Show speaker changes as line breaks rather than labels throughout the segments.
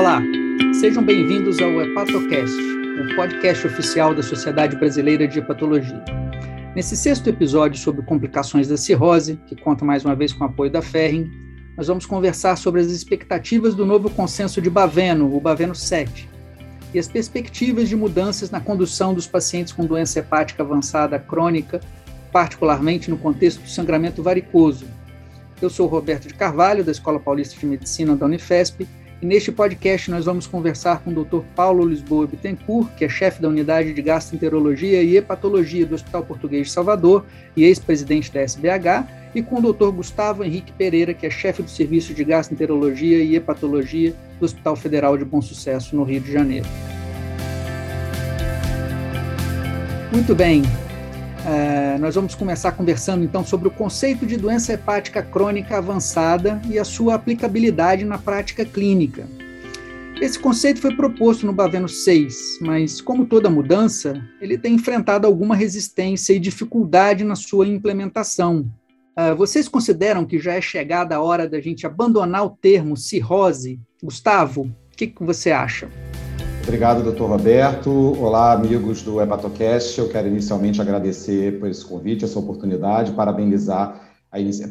Olá, sejam bem-vindos ao HepatoCast, o podcast oficial da Sociedade Brasileira de Hepatologia. Nesse sexto episódio sobre complicações da cirrose, que conta mais uma vez com o apoio da Ferring, nós vamos conversar sobre as expectativas do novo consenso de Baveno, o Baveno 7, e as perspectivas de mudanças na condução dos pacientes com doença hepática avançada crônica, particularmente no contexto do sangramento varicoso. Eu sou Roberto de Carvalho, da Escola Paulista de Medicina da Unifesp, e neste podcast nós vamos conversar com o Dr. Paulo Lisboa Bittencourt, que é chefe da unidade de gastroenterologia e hepatologia do Hospital Português de Salvador e ex-presidente da SBH, e com o Dr. Gustavo Henrique Pereira, que é chefe do serviço de gastroenterologia e hepatologia do Hospital Federal de Bom Sucesso, no Rio de Janeiro. Muito bem, é, nós vamos começar conversando então sobre o conceito de doença hepática crônica avançada e a sua aplicabilidade na prática clínica. Esse conceito foi proposto no Baveno 6, mas, como toda mudança, ele tem enfrentado alguma resistência e dificuldade na sua implementação. Uh, vocês consideram que já é chegada a hora da gente abandonar o termo cirrose? Gustavo, o que, que você acha?
Obrigado, doutor Roberto. Olá, amigos do Hepatocast. Eu quero inicialmente agradecer por esse convite, essa oportunidade, parabenizar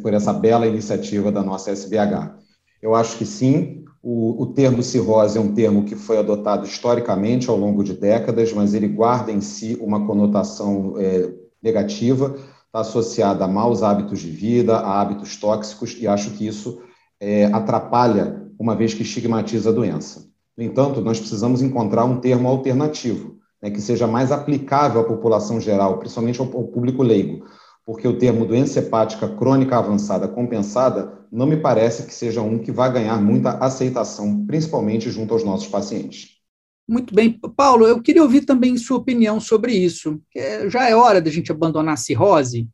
por essa bela iniciativa da nossa SBH. Eu acho que sim, o, o, termo cirrose é um termo que foi adotado historicamente ao longo de décadas, mas ele guarda em si uma conotação é, negativa, está associada a maus hábitos de vida, a hábitos tóxicos, e acho que isso é, atrapalha, uma vez que estigmatiza a doença. No entanto, nós precisamos encontrar um termo alternativo, né, que seja mais aplicável à população geral, principalmente ao, ao público leigo, porque o termo doença hepática crônica avançada compensada não me parece que seja um que vai ganhar muita aceitação, principalmente junto aos nossos pacientes.
Muito bem. Paulo, eu queria ouvir também sua opinião sobre isso. Já é hora da gente abandonar a cirrose?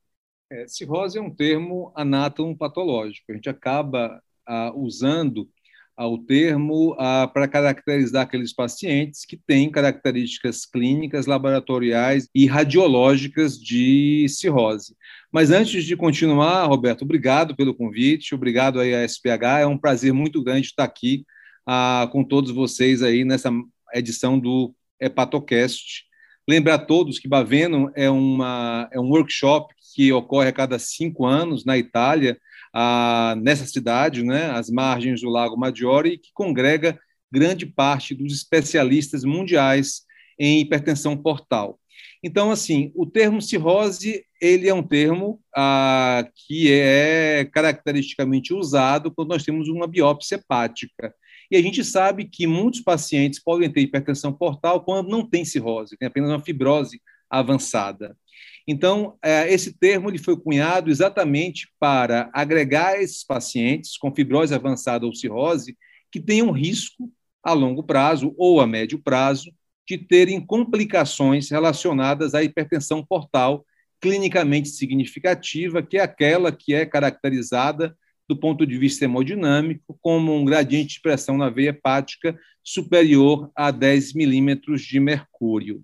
É, cirrose é um termo anátomo-patológico. A gente acaba ah, usando ao termo para caracterizar aqueles pacientes que têm características clínicas, laboratoriais e radiológicas de cirrose. Mas antes de continuar, Roberto, obrigado pelo convite, obrigado aí à SPH, é um prazer muito grande estar aqui ah, com todos vocês aí nessa edição do Hepatocast. Lembrar a todos que Baveno é, uma, é um workshop que ocorre a cada cinco anos na Itália, ah, nessa cidade, né, às margens do Lago Maggiore, e que congrega grande parte dos especialistas mundiais em hipertensão portal. Então, assim, o termo cirrose ele é um termo que é caracteristicamente usado quando nós temos uma biópsia hepática. E a gente sabe que muitos pacientes podem ter hipertensão portal quando não tem cirrose, tem apenas uma fibrose avançada. Então, é, esse termo ele foi cunhado exatamente para agregar esses pacientes com fibrose avançada ou cirrose que tenham risco a longo prazo ou a médio prazo de terem complicações relacionadas à hipertensão portal clinicamente significativa, que é aquela que é caracterizada do ponto de vista hemodinâmico como um gradiente de pressão na veia hepática superior a 10 milímetros de mercúrio.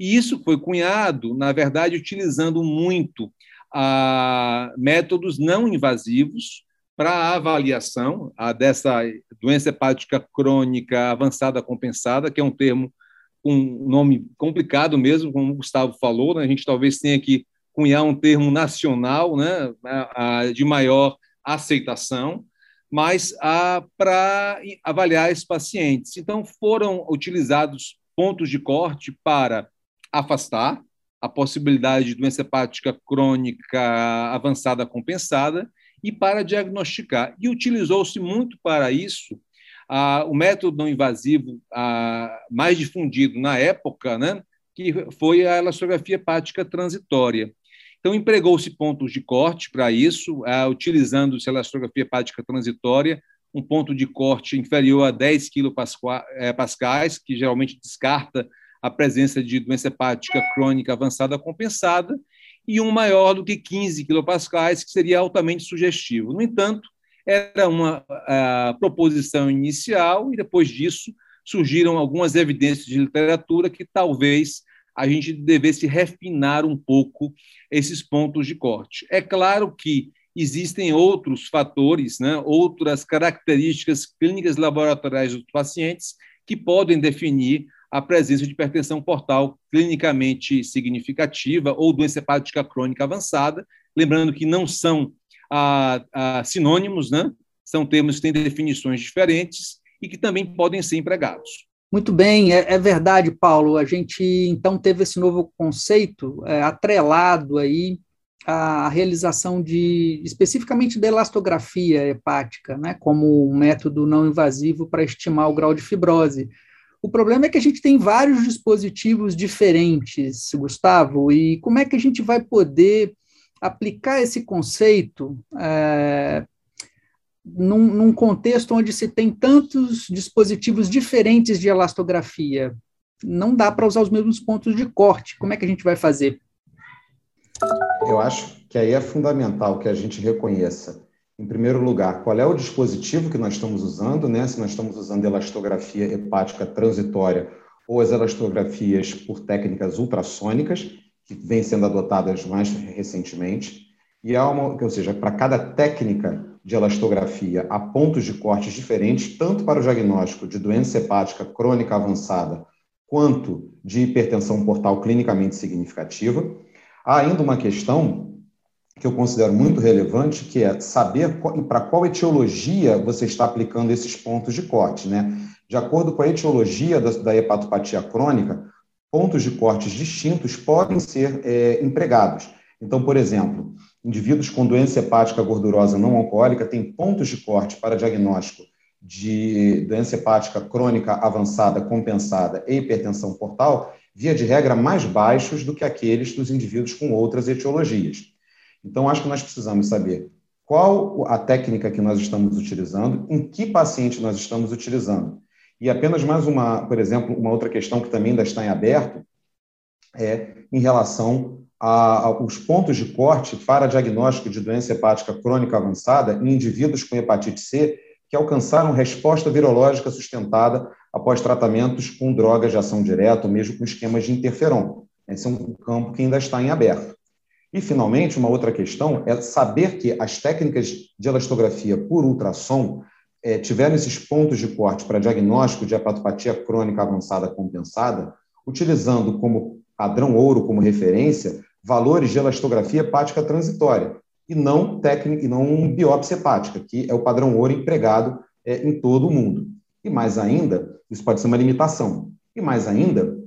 E isso foi cunhado, na verdade, utilizando muito a métodos não invasivos para a avaliação a dessa doença hepática crônica avançada compensada, que é um termo com um nome complicado mesmo, como o Gustavo falou, né? a gente talvez tenha que cunhar um termo nacional né? de maior aceitação, mas para avaliar esses pacientes. Então, foram utilizados pontos de corte para afastar a possibilidade de doença hepática crônica avançada compensada e para diagnosticar. E utilizou-se muito para isso ah, o método não invasivo ah, mais difundido na época, né, que foi a elastografia hepática transitória. Então, empregou-se pontos de corte para isso, ah, utilizando-se a elastografia hepática transitória, um ponto de corte inferior a 10 kPa, que geralmente descarta a presença de doença hepática crônica avançada compensada, e um maior do que 15 quilopascais, que seria altamente sugestivo. No entanto, era uma proposição inicial, e depois disso surgiram algumas evidências de literatura que talvez a gente devesse refinar um pouco esses pontos de corte. É claro que existem outros fatores, né, outras características clínicas laboratoriais dos pacientes que podem definir a presença de hipertensão portal clinicamente significativa ou doença hepática crônica avançada, lembrando que não são ah, ah, sinônimos, né? são termos que têm definições diferentes e que também podem ser empregados.
Muito bem, é, é, verdade, Paulo. A gente então teve esse novo conceito é, atrelado aí à realização de especificamente da elastografia hepática, né, como um método não invasivo para estimar o grau de fibrose. O problema é que a gente tem vários dispositivos diferentes, Gustavo, e como é que a gente vai poder aplicar esse conceito é, num, num, contexto onde se tem tantos dispositivos diferentes de elastografia. Não dá para usar os mesmos pontos de corte. Como é que a gente vai fazer?
Eu acho que aí é fundamental que a gente reconheça, em primeiro lugar, qual é o dispositivo que nós estamos usando, né? Se nós estamos usando elastografia hepática transitória ou as elastografias por técnicas ultrassônicas, que vêm sendo adotadas mais recentemente. E há uma, ou seja, para cada técnica de elastografia há pontos de cortes diferentes, tanto para o diagnóstico de doença hepática crônica avançada, quanto de hipertensão portal clinicamente significativa. Há ainda uma questão que eu considero muito relevante, que é saber para qual etiologia você está aplicando esses pontos de corte. Né? De acordo com a etiologia da, da hepatopatia crônica, pontos de cortes distintos podem ser é, empregados. Então, por exemplo, indivíduos com doença hepática gordurosa não alcoólica têm pontos de corte para diagnóstico de doença hepática crônica avançada compensada e hipertensão portal, via de regra, mais baixos do que aqueles dos indivíduos com outras etiologias. Então, acho que nós precisamos saber qual a técnica que nós estamos utilizando, em que paciente nós estamos utilizando. E apenas mais uma, por exemplo, uma outra questão que também ainda está em aberto é em relação a, a, os pontos de corte para diagnóstico de doença hepática crônica avançada em indivíduos com hepatite C que alcançaram resposta virológica sustentada após tratamentos com drogas de ação direta ou mesmo com esquemas de interferon. Esse é um campo que ainda está em aberto. E, finalmente, uma outra questão é saber que as técnicas de elastografia por ultrassom é, tiveram esses pontos de corte para diagnóstico de hepatopatia crônica avançada compensada, utilizando como padrão ouro como referência valores de elastografia hepática transitória e não técnica e não biópsia hepática, que é o padrão ouro empregado é, em todo o mundo. E mais ainda, isso pode ser uma limitação. E mais ainda,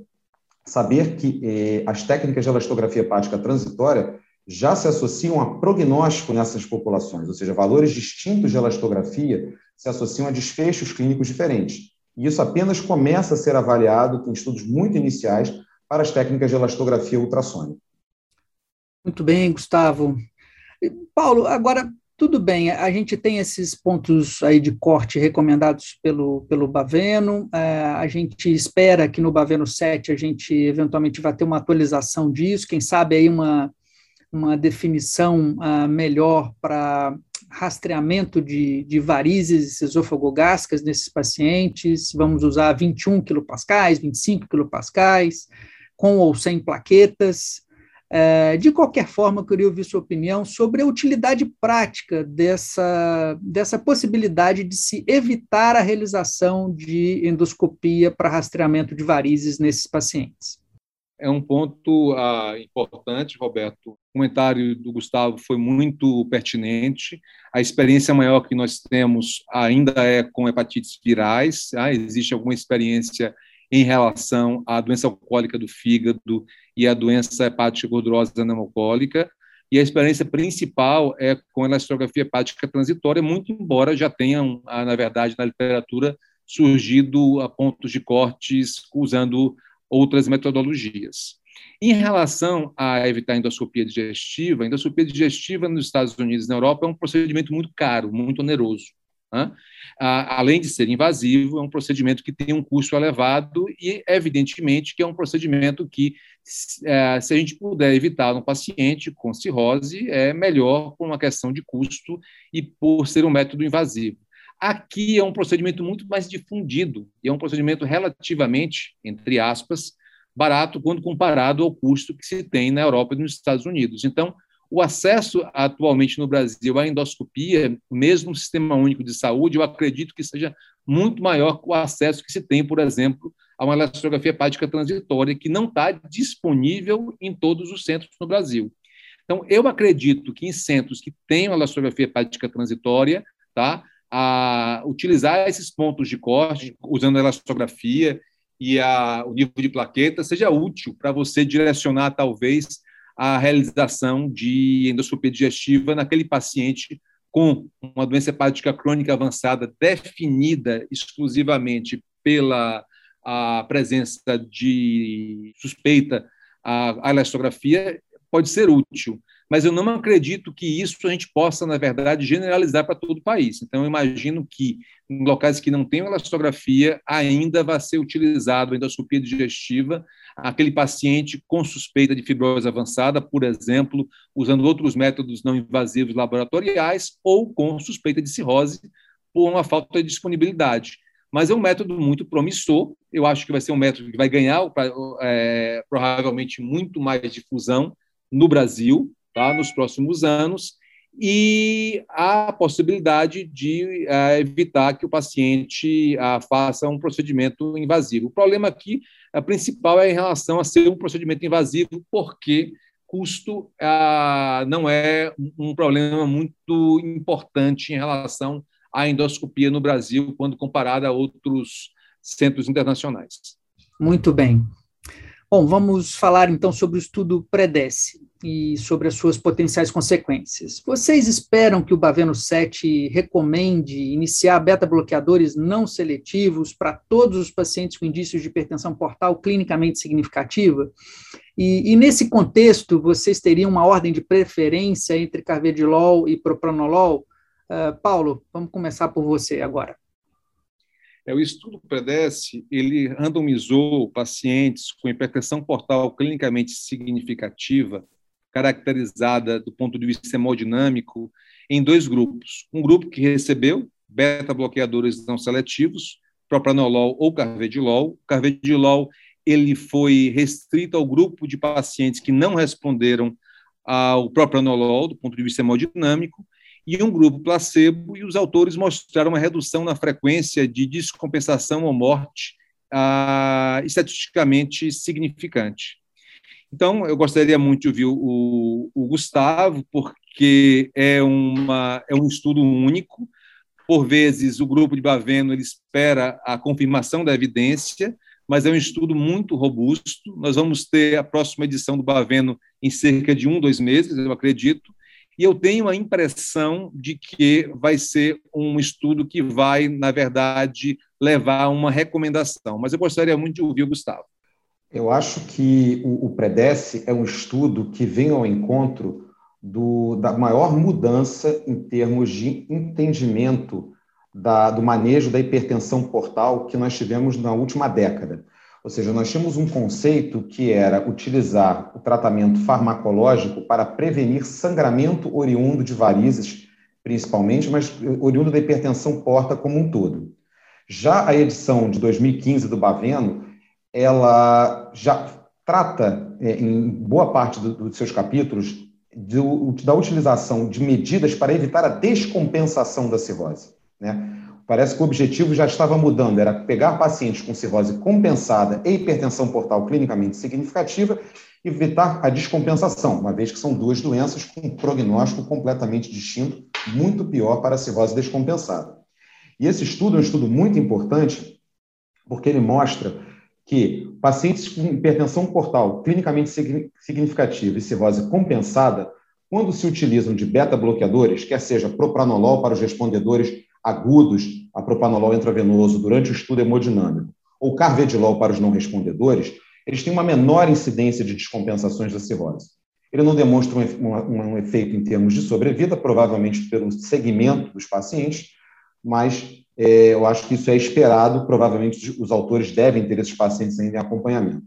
saber que eh, as técnicas de elastografia hepática transitória já se associam a prognóstico nessas populações, ou seja, valores distintos de elastografia se associam a desfechos clínicos diferentes. E isso apenas começa a ser avaliado em estudos muito iniciais para as técnicas de elastografia ultrassônica.
Muito bem, Gustavo. Paulo, agora, tudo bem, a gente tem esses pontos aí de corte recomendados pelo, pelo Baveno, é, a gente espera que no Baveno 7 a gente eventualmente vai ter uma atualização disso, quem sabe aí uma, uma definição uh, melhor para rastreamento de, de varizes esofagogásticas nesses pacientes, vamos usar 21 kPa, 25 kPa, com ou sem plaquetas, de qualquer forma, eu queria ouvir sua opinião sobre a utilidade prática dessa, dessa possibilidade de se evitar a realização de endoscopia para rastreamento de varizes nesses pacientes.
É um ponto ah, importante, Roberto. O comentário do Gustavo foi muito pertinente. A experiência maior que nós temos ainda é com hepatites virais. Ah, existe alguma experiência em relação à doença alcoólica do fígado e à doença hepática gordurosa pneumocólica, e a experiência principal é com a elastografia hepática transitória, muito embora já tenham, ah, na verdade, na literatura, surgido a pontos de cortes usando outras metodologias. Em relação a evitar endoscopia digestiva, a endoscopia digestiva nos Estados Unidos e na Europa é um procedimento muito caro, muito oneroso. Né? Além de ser invasivo, é um procedimento que tem um custo elevado e, evidentemente, que é um procedimento que, é, se a gente puder evitar no paciente com cirrose, é melhor por uma questão de custo e por ser um método invasivo. Aqui é um procedimento muito mais difundido e é um procedimento relativamente, entre aspas, barato quando comparado ao custo que se tem na Europa e nos Estados Unidos. Então, O acesso atualmente no Brasil à endoscopia, mesmo no Sistema Único de Saúde, eu acredito que seja muito maior que o acesso que se tem, por exemplo, a uma eletrografia hepática transitória, que não está disponível em todos os centros no Brasil. Então, eu acredito que em centros que tenham elastografia hepática transitória, tá, a utilizar esses pontos de corte, usando a elastografia e a, o nível de plaqueta, seja útil para você direcionar, talvez, a realização de endoscopia digestiva naquele paciente com uma doença hepática crônica avançada definida exclusivamente pela a presença de suspeita à elastografia pode ser útil, mas eu não acredito que isso a gente possa, na verdade, generalizar para todo o país. Então, eu imagino que em locais que não tenham elastografia, ainda vai ser utilizado a endoscopia digestiva, aquele paciente com suspeita de fibrose avançada, por exemplo, usando outros métodos não invasivos laboratoriais, ou com suspeita de cirrose por uma falta de disponibilidade mas é um método muito promissor. Eu acho que vai ser um método que vai ganhar é, provavelmente muito mais difusão no Brasil, tá, nos próximos anos, e a possibilidade de uh, evitar que o paciente uh, faça um procedimento invasivo. O problema aqui, a principal, é em relação a ser um procedimento invasivo, porque custo uh, não é um problema muito importante em relação à endoscopia no Brasil, quando comparado a outros centros internacionais.
Muito bem. Bom, vamos falar então sobre o estudo PREDECE e sobre as suas potenciais consequências. Vocês esperam que o Baveno 7 recomende iniciar beta-bloqueadores não seletivos para todos os pacientes com indícios de hipertensão portal clinicamente significativa? E, e, nesse contexto, vocês teriam uma ordem de preferência entre carvedilol e propranolol? Uh, Paulo, vamos começar por você agora.
É, o estudo PREDESE, ele randomizou pacientes com hipertensão portal clinicamente significativa, caracterizada do ponto de vista hemodinâmico, em dois grupos. Um grupo que recebeu beta-bloqueadores não seletivos, propranolol ou carvedilol. O carvedilol ele foi restrito ao grupo de pacientes que não responderam ao propranolol, do ponto de vista hemodinâmico, e um grupo placebo, e os autores mostraram uma redução na frequência de descompensação ou morte ah, estatisticamente significante. Então, eu gostaria muito de ouvir o, o Gustavo, porque é, uma, é um estudo único. Por vezes, o grupo de Baveno ele espera a confirmação da evidência, mas é um estudo muito robusto. Nós vamos ter a próxima edição do Baveno em cerca de um, dois meses, eu acredito, e eu tenho a impressão de que vai ser um estudo que vai, na verdade, levar a uma recomendação. Mas eu gostaria muito de ouvir o Gustavo.
Eu acho que o, PREDECE é um estudo que vem ao encontro do, da maior mudança em termos de entendimento da, do manejo da hipertensão portal que nós tivemos na última década. Ou seja, nós tínhamos um conceito que era utilizar o tratamento farmacológico para prevenir sangramento oriundo de varizes, principalmente, mas oriundo da hipertensão porta como um todo. Já a edição de 2015 do Baveno, ela já trata, é, em boa parte dos seus capítulos, da utilização de medidas para evitar a descompensação da cirrose. Né? Parece que o objetivo já estava mudando, era pegar pacientes com cirrose compensada e hipertensão portal clinicamente significativa e evitar a descompensação, uma vez que são duas doenças com um prognóstico completamente distinto, muito pior para a cirrose descompensada. E esse estudo é um estudo muito importante, porque ele mostra que pacientes com hipertensão portal clinicamente significativa e cirrose compensada, quando se utilizam de beta-bloqueadores, quer seja propranolol para os respondedores agudos a propanolol intravenoso durante o estudo hemodinâmico ou carvedilol para os não respondedores, eles têm uma menor incidência de descompensações da cirrose. Ele não demonstra um, efeito em termos de sobrevida, provavelmente pelo segmento dos pacientes, mas é, eu acho que isso é esperado, provavelmente os autores devem ter esses pacientes ainda em acompanhamento.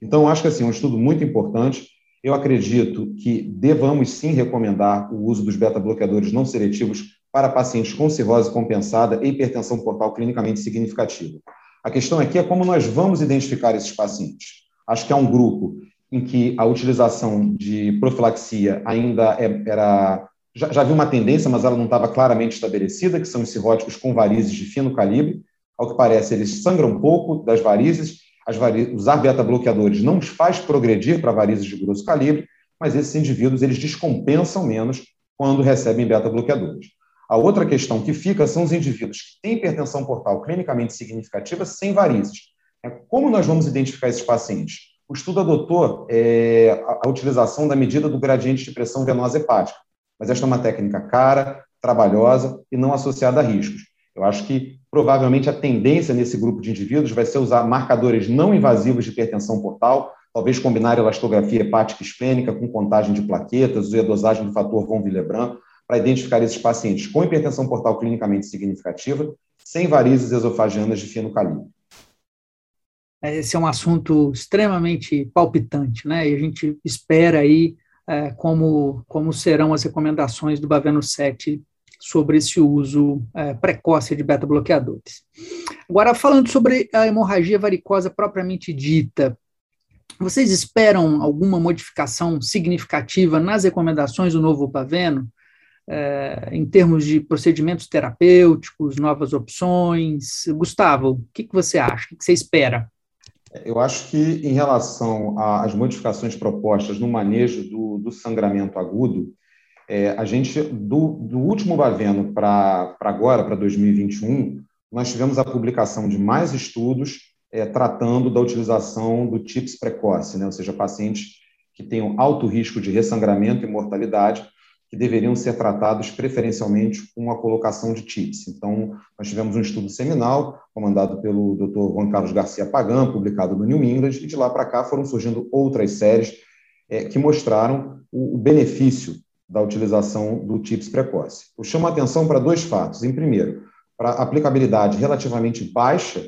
Então, eu acho que assim, é um estudo muito importante. Eu acredito que devamos sim recomendar o uso dos beta-bloqueadores não seletivos para pacientes com cirrose compensada e hipertensão portal clinicamente significativa. A questão aqui é como nós vamos identificar esses pacientes. Acho que é um grupo em que a utilização de profilaxia ainda é, era já, já havia uma tendência, mas ela não estava claramente estabelecida, que são os cirróticos com varizes de fino calibre. Ao que parece, eles sangram pouco das varizes. Varizes usar beta-bloqueadores não os faz progredir para varizes de grosso calibre, mas esses indivíduos eles descompensam menos quando recebem beta-bloqueadores. A outra questão que fica são os indivíduos que têm hipertensão portal clinicamente significativa sem varizes. É, como nós vamos identificar esses pacientes? O estudo adotou é, a utilização da medida do gradiente de pressão venosa hepática, mas esta é uma técnica cara, trabalhosa e não associada a riscos. Eu acho que provavelmente a tendência nesse grupo de indivíduos vai ser usar marcadores não invasivos de hipertensão portal, talvez combinar elastografia hepática esplênica com contagem de plaquetas e a dosagem do fator von Willebrand para identificar esses pacientes com hipertensão portal clinicamente significativa, sem varizes esofagianas de fino calibre.
Esse é um assunto extremamente palpitante, né? E a gente espera aí é, como, como serão as recomendações do Baveno 7 sobre esse uso é, precoce de beta-bloqueadores. Agora, falando sobre a hemorragia varicosa propriamente dita, vocês esperam alguma modificação significativa nas recomendações do novo Baveno, é, em termos de procedimentos terapêuticos, novas opções? Gustavo, o que, que você acha? O que você espera?
Eu acho que, em relação às modificações propostas no manejo do, do sangramento agudo, é, a gente, do, do último Baveno para agora, para 2021, nós tivemos a publicação de mais estudos é, tratando da utilização do TIPS precoce, né? ou seja, pacientes que tenham alto risco de ressangramento e mortalidade, que deveriam ser tratados preferencialmente com a colocação de TIPS. Então, nós tivemos um estudo seminal, comandado pelo Dr. Juan Carlos Garcia Pagan, publicado no New England, e de lá para cá foram surgindo outras séries é, que mostraram o, o, benefício da utilização do TIPS precoce. Eu chamo a atenção para dois fatos. Em primeiro, para a aplicabilidade relativamente baixa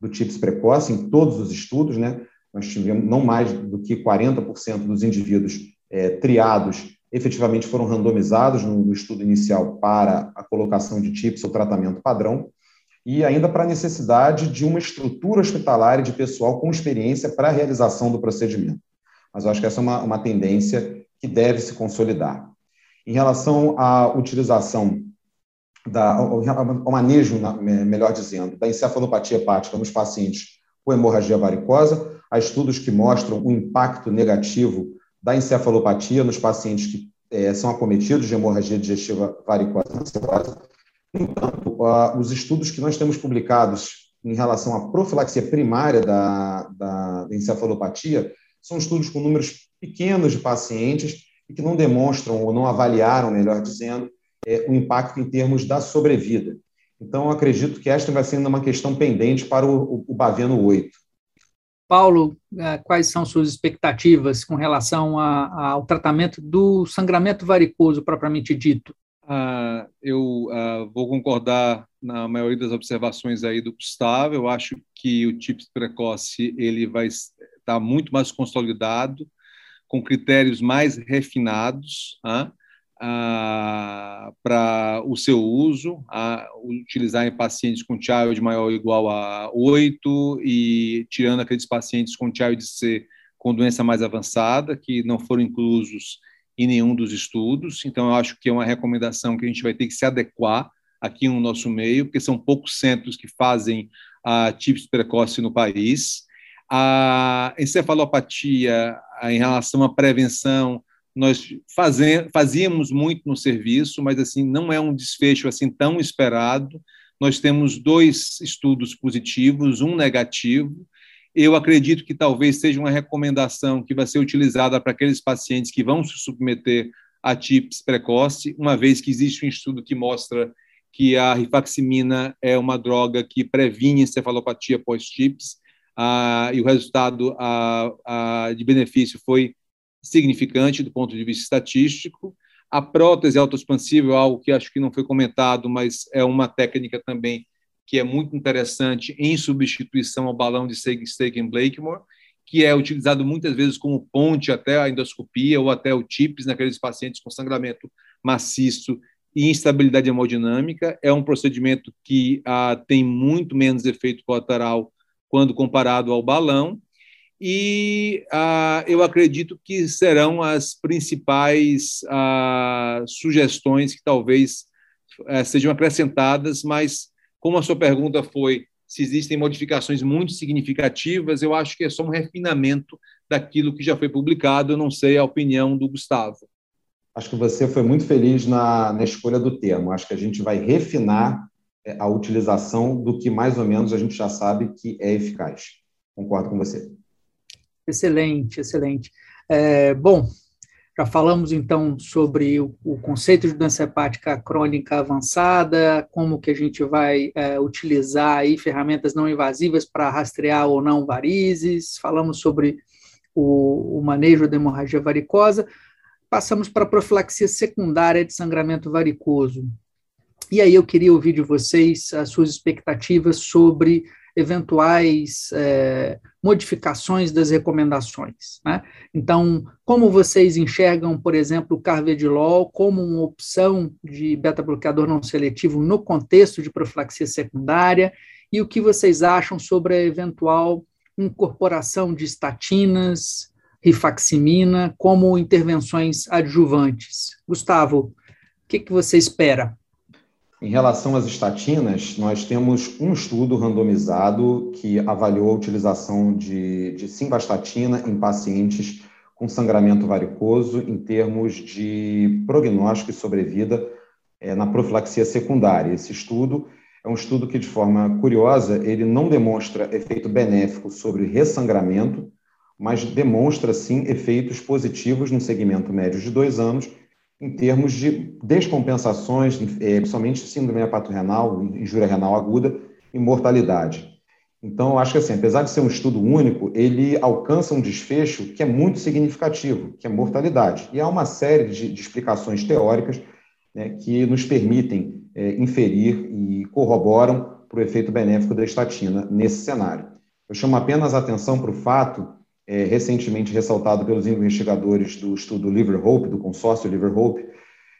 do TIPS precoce em todos os estudos, né? Nós tivemos não mais do que 40% dos indivíduos é, triados efetivamente foram randomizados no, estudo inicial para a colocação de TIPS ou tratamento padrão, e ainda para a necessidade de uma estrutura hospitalar e de pessoal com experiência para a realização do procedimento. Mas eu acho que essa é uma, uma tendência que deve se consolidar. Em relação à utilização, da, ao, manejo, melhor dizendo, da encefalopatia hepática nos pacientes com hemorragia varicosa, há estudos que mostram o impacto negativo da encefalopatia nos pacientes que é, são acometidos de hemorragia digestiva varicosa No entanto, uh, os estudos que nós temos publicados em relação à profilaxia primária da, da, encefalopatia são estudos com números pequenos de pacientes e que não demonstram ou não avaliaram, melhor dizendo, é, o impacto em termos da sobrevida. Então, acredito que esta vai sendo uma questão pendente para o, o, o Baveno 8.
Paulo, é, quais são suas expectativas com relação a, ao tratamento do sangramento varicoso propriamente dito?
Ah, eu ah, vou concordar na maioria das observações aí do Gustavo. Eu acho que o TIPS precoce ele vai estar muito mais consolidado, com critérios mais refinados. Para o seu uso, a utilizar em pacientes com child maior ou igual a 8 e tirando aqueles pacientes com child C com doença mais avançada, que não foram inclusos em nenhum dos estudos. Então, eu acho que é uma recomendação que a gente vai ter que se adequar aqui no nosso meio, porque são poucos centros que fazem a TIPS precoce no país. A encefalopatia, em relação à prevenção, nós fazíamos muito no serviço, mas assim não é um desfecho assim tão esperado. Nós temos dois estudos positivos, um negativo. Eu acredito que talvez seja uma recomendação que vai ser utilizada para aqueles pacientes que vão se submeter a TIPS precoce, uma vez que existe um estudo que mostra que a rifaximina é uma droga que previne encefalopatia pós-TIPS, ah, e o resultado ah, ah, de benefício foi significante do ponto de vista estatístico. A prótese autoexpansível é algo que acho que não foi comentado, mas é uma técnica também que é muito interessante em substituição ao balão de Steak Blakemore, que é utilizado muitas vezes como ponte até a endoscopia ou até o TIPS naqueles pacientes com sangramento maciço e instabilidade hemodinâmica. É um procedimento que ah, tem muito menos efeito colateral quando comparado ao balão e ah, eu acredito que serão as principais ah, sugestões que talvez eh, sejam acrescentadas, mas como a sua pergunta foi se existem modificações muito significativas, eu acho que é só um refinamento daquilo que já foi publicado, eu não sei a opinião do Gustavo.
Acho que você foi muito feliz na, na escolha do termo. Acho que a gente vai refinar eh, a utilização do que mais ou menos a gente já sabe que é eficaz. Concordo com você.
Excelente, excelente. É, bom, já falamos então sobre o, o, conceito de doença hepática crônica avançada, como que a gente vai é, utilizar aí ferramentas não invasivas para rastrear ou não varizes, falamos sobre o, o manejo da hemorragia varicosa, passamos para a profilaxia secundária de sangramento varicoso. E aí eu queria ouvir de vocês as suas expectativas sobre eventuais é, modificações das recomendações. Né? Então, como vocês enxergam, por exemplo, o carvedilol como uma opção de beta-bloqueador não seletivo no contexto de profilaxia secundária e o que vocês acham sobre a eventual incorporação de estatinas, rifaximina como intervenções adjuvantes? Gustavo, o que, que você espera?
Em relação às estatinas, nós temos um estudo randomizado que avaliou a utilização de, de simvastatina em pacientes com sangramento varicoso em termos de prognóstico e sobrevida é, na profilaxia secundária. Esse estudo é um estudo que, de forma curiosa, ele não demonstra efeito benéfico sobre ressangramento, mas demonstra, sim, efeitos positivos no segmento médio de dois anos em termos de descompensações, é, principalmente síndrome hepatorrenal, injúria renal aguda e mortalidade. Então, eu acho que, assim, apesar de ser um estudo único, ele alcança um desfecho que é muito significativo, que é mortalidade. E há uma série de, de explicações teóricas né, que nos permitem é, inferir e corroboram para o efeito benéfico da estatina nesse cenário. Eu chamo apenas a atenção para o fato é, recentemente ressaltado pelos investigadores do estudo Liver Hope, do consórcio Liver Hope,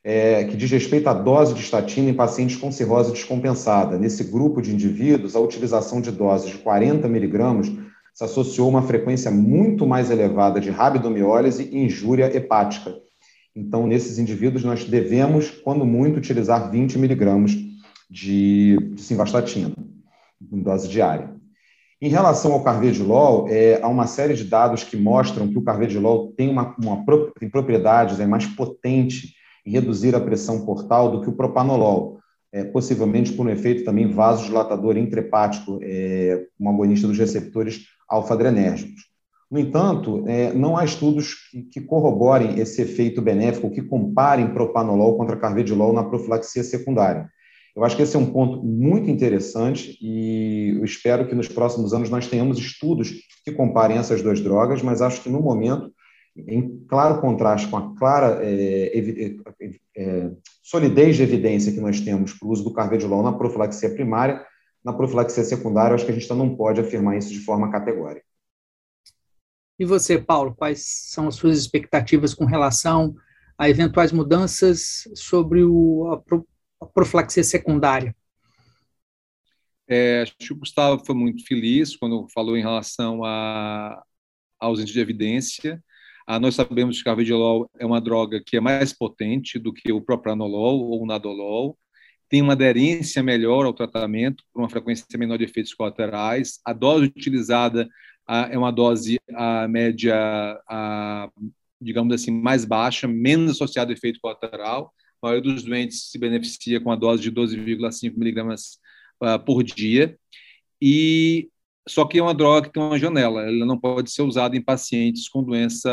é, que diz respeito à dose de estatina em pacientes com cirrose descompensada. Nesse grupo de indivíduos, a utilização de doses de 40 miligramas se associou a uma frequência muito mais elevada de rabdomiólise e injúria hepática. Então, nesses indivíduos, nós devemos, quando muito, utilizar 20 miligramas de simvastatina em dose diária. Em relação ao carvedilol, é, há uma série de dados que mostram que o carvedilol tem, uma, uma tem propriedades é mais potente em reduzir a pressão portal do que o propanolol, é, possivelmente por um efeito também vasodilatador intrahepático, é, um agonista dos receptores alfa-adrenérgicos. No entanto, é, não há estudos que, que, corroborem esse efeito benéfico, que comparem propanolol contra carvedilol na profilaxia secundária. Eu acho que esse é um ponto muito interessante e eu espero que nos próximos anos nós tenhamos estudos que comparem essas duas drogas, mas acho que no momento, em claro contraste com a clara é, é, é, solidez de evidência que nós temos para o uso do carvedilol na profilaxia primária, na profilaxia secundária, acho que a gente não pode afirmar isso de forma categórica.
E você, Paulo, quais são as suas expectativas com relação a eventuais mudanças sobre o, a a profilaxia secundária?
É, acho que o Gustavo foi muito feliz quando falou em relação à ausência de evidência. Ah, nós sabemos que o carvedilol é uma droga que é mais potente do que o propranolol ou o nadolol, tem uma aderência melhor ao tratamento, por uma frequência menor de efeitos colaterais. A dose utilizada ah, é uma dose a média, ah, digamos assim, mais baixa, menos associada a efeito colateral a maioria dos doentes se beneficia com a dose de 12,5 miligramas uh, por dia. E só que é uma droga que tem uma janela, ela não pode ser usada em pacientes com doença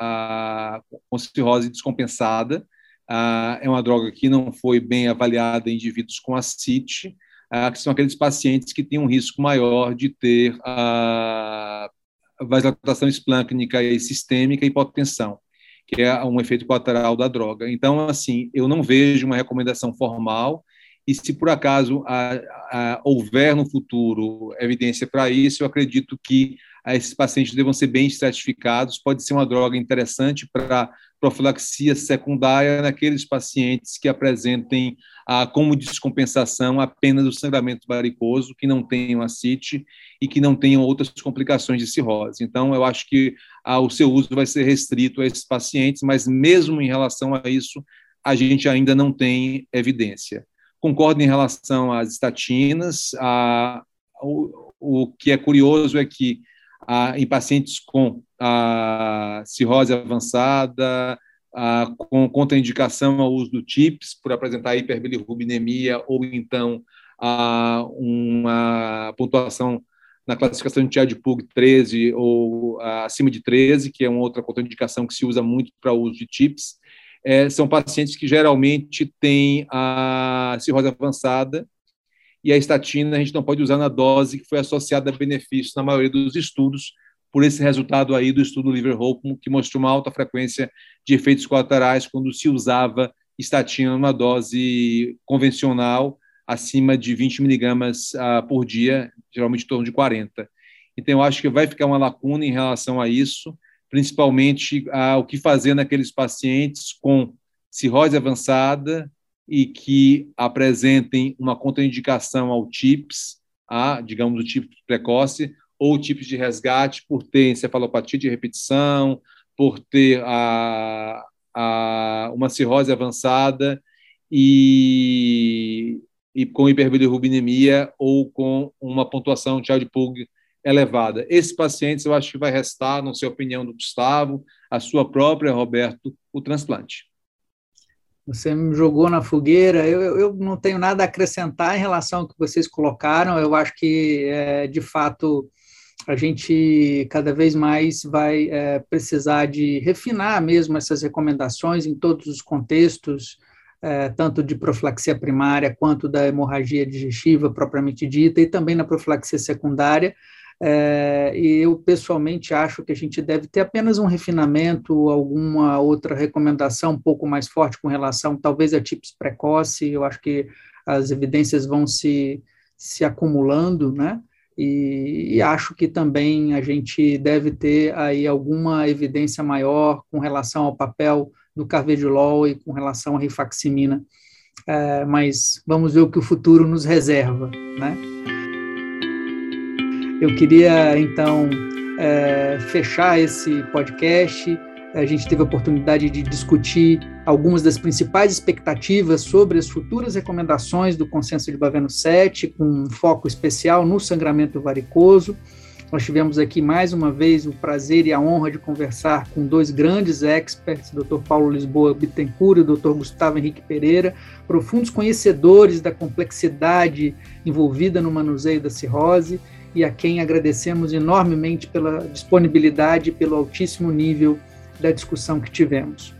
uh, com cirrose descompensada. Uh, é uma droga que não foi bem avaliada em indivíduos com ascite, uh, que são aqueles pacientes que têm um risco maior de ter a vasodilatação esplâncnica e sistêmica e hipotensão que é um efeito colateral da droga. Então, assim, eu não vejo uma recomendação formal e se por acaso a, a, houver no futuro evidência para isso, eu acredito que esses pacientes devam ser bem estratificados. Pode ser uma droga interessante para profilaxia secundária naqueles pacientes que apresentem ah, como descompensação apenas o sangramento varicoso, que não tenham ascite e que não tenham outras complicações de cirrose. Então, eu acho que o seu uso vai ser restrito a esses pacientes, mas mesmo em relação a isso, a gente ainda não tem evidência. Concordo em relação às estatinas. Ah, o, o que é curioso é que em pacientes com cirrose avançada, a, com contraindicação ao uso do TIPS por apresentar hiperbilirrubinemia ou então uma pontuação na classificação de TIAD-PUG 13 ou acima de 13, que é uma outra contraindicação que se usa muito para o uso de TIPS, é, são pacientes que geralmente têm a cirrose avançada e a estatina a gente não pode usar na dose que foi associada a benefícios na maioria dos estudos, por esse resultado aí do estudo Liver-Hope, que mostrou uma alta frequência de efeitos colaterais quando se usava estatina numa dose convencional acima de 20 miligramas uh, por dia, geralmente em torno de 40. Então, eu acho que vai ficar uma lacuna em relação a isso, principalmente uh, o que fazer naqueles pacientes com cirrose avançada, e que apresentem uma contraindicação ao TIPS, a, digamos, o TIPS precoce, ou TIPS de resgate por ter encefalopatia de repetição, por ter a, a, uma cirrose avançada e, e com hiperbilirrubinemia ou com uma pontuação Child-Pug elevada. Esses pacientes, eu acho que vai restar, não sei a opinião do Gustavo, a sua própria, Roberto, o transplante.
Você me jogou na fogueira. Eu, eu não tenho nada a acrescentar em relação ao que vocês colocaram. Eu acho que, é, de fato, a gente cada vez mais vai é, precisar de refinar mesmo essas recomendações em todos os contextos, é, tanto de profilaxia primária quanto da hemorragia digestiva propriamente dita, e também na profilaxia secundária, é, e eu pessoalmente acho que a gente deve ter apenas um refinamento, alguma outra recomendação um pouco mais forte com relação, talvez, a tipos precoce. Eu acho que as evidências vão se, se acumulando, né? E, e, acho que também a gente deve ter aí alguma evidência maior com relação ao papel do carvedilol e com relação à rifaximina. É, mas vamos ver o que o futuro nos reserva, né? Eu queria, então, é, fechar esse podcast. A gente teve a oportunidade de discutir algumas das principais expectativas sobre as futuras recomendações do consenso de Baveno 7, com um foco especial no sangramento varicoso. Nós tivemos aqui mais uma vez o prazer e a honra de conversar com dois grandes experts, Dr. Paulo Lisboa Bittencourt e Dr. Gustavo Henrique Pereira, profundos conhecedores da complexidade envolvida no manuseio da cirrose e a quem agradecemos enormemente pela disponibilidade e pelo altíssimo nível da discussão que tivemos.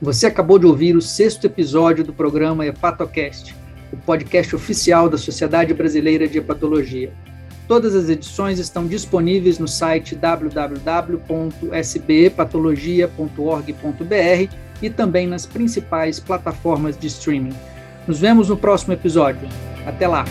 Você acabou de ouvir o sexto episódio do programa Hepatocast, o podcast oficial da Sociedade Brasileira de Hepatologia. Todas as edições estão disponíveis no site www.sbepatologia.org.br e também nas principais plataformas de streaming. Nos vemos no próximo episódio. Até lá!